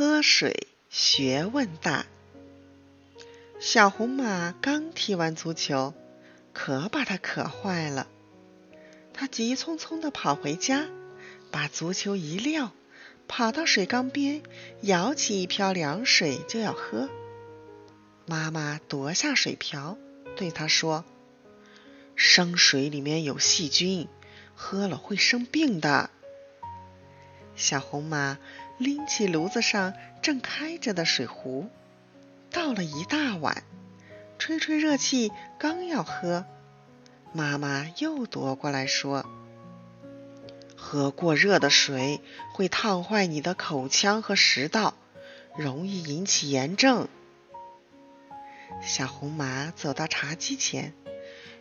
喝水学问大。小红马刚踢完足球，可把它渴坏了。它急匆匆地跑回家，把足球一撂，跑到水缸边，舀起一瓢凉水就要喝。妈妈夺下水瓢，对它说：“生水里面有细菌，喝了会生病的。”小红马拎起炉子上正开着的水壶，倒了一大碗，吹吹热气，刚要喝，妈妈又夺过来说：“喝过热的水会烫坏你的口腔和食道，容易引起炎症。”小红马走到茶几前，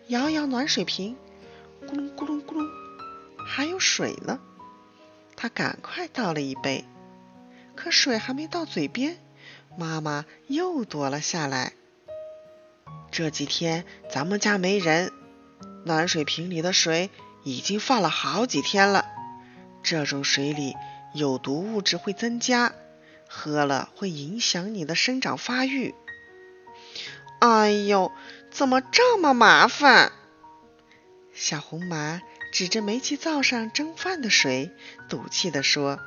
摇摇暖水瓶，咕噜咕噜咕噜，还有水呢。他赶快倒了一杯，可水还没到嘴边，妈妈又夺了下来。这几天咱们家没人，暖水瓶里的水已经放了好几天了。这种水里有毒物质会增加，喝了会影响你的生长发育。哎呦，怎么这么麻烦？小红马。指着煤气灶上蒸饭的水，赌气地说：“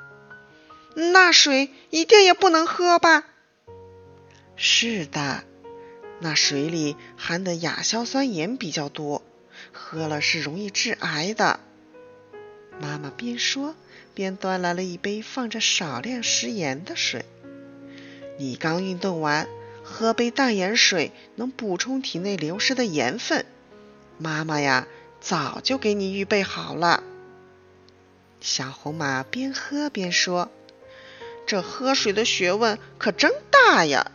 那水一定也不能喝吧？”“是的，那水里含的亚硝酸盐比较多，喝了是容易致癌的。”妈妈边说边端来了一杯放着少量食盐的水。“你刚运动完，喝杯淡盐水能补充体内流失的盐分。”妈妈呀。早就给你预备好了。小红马边喝边说：“这喝水的学问可真大呀！”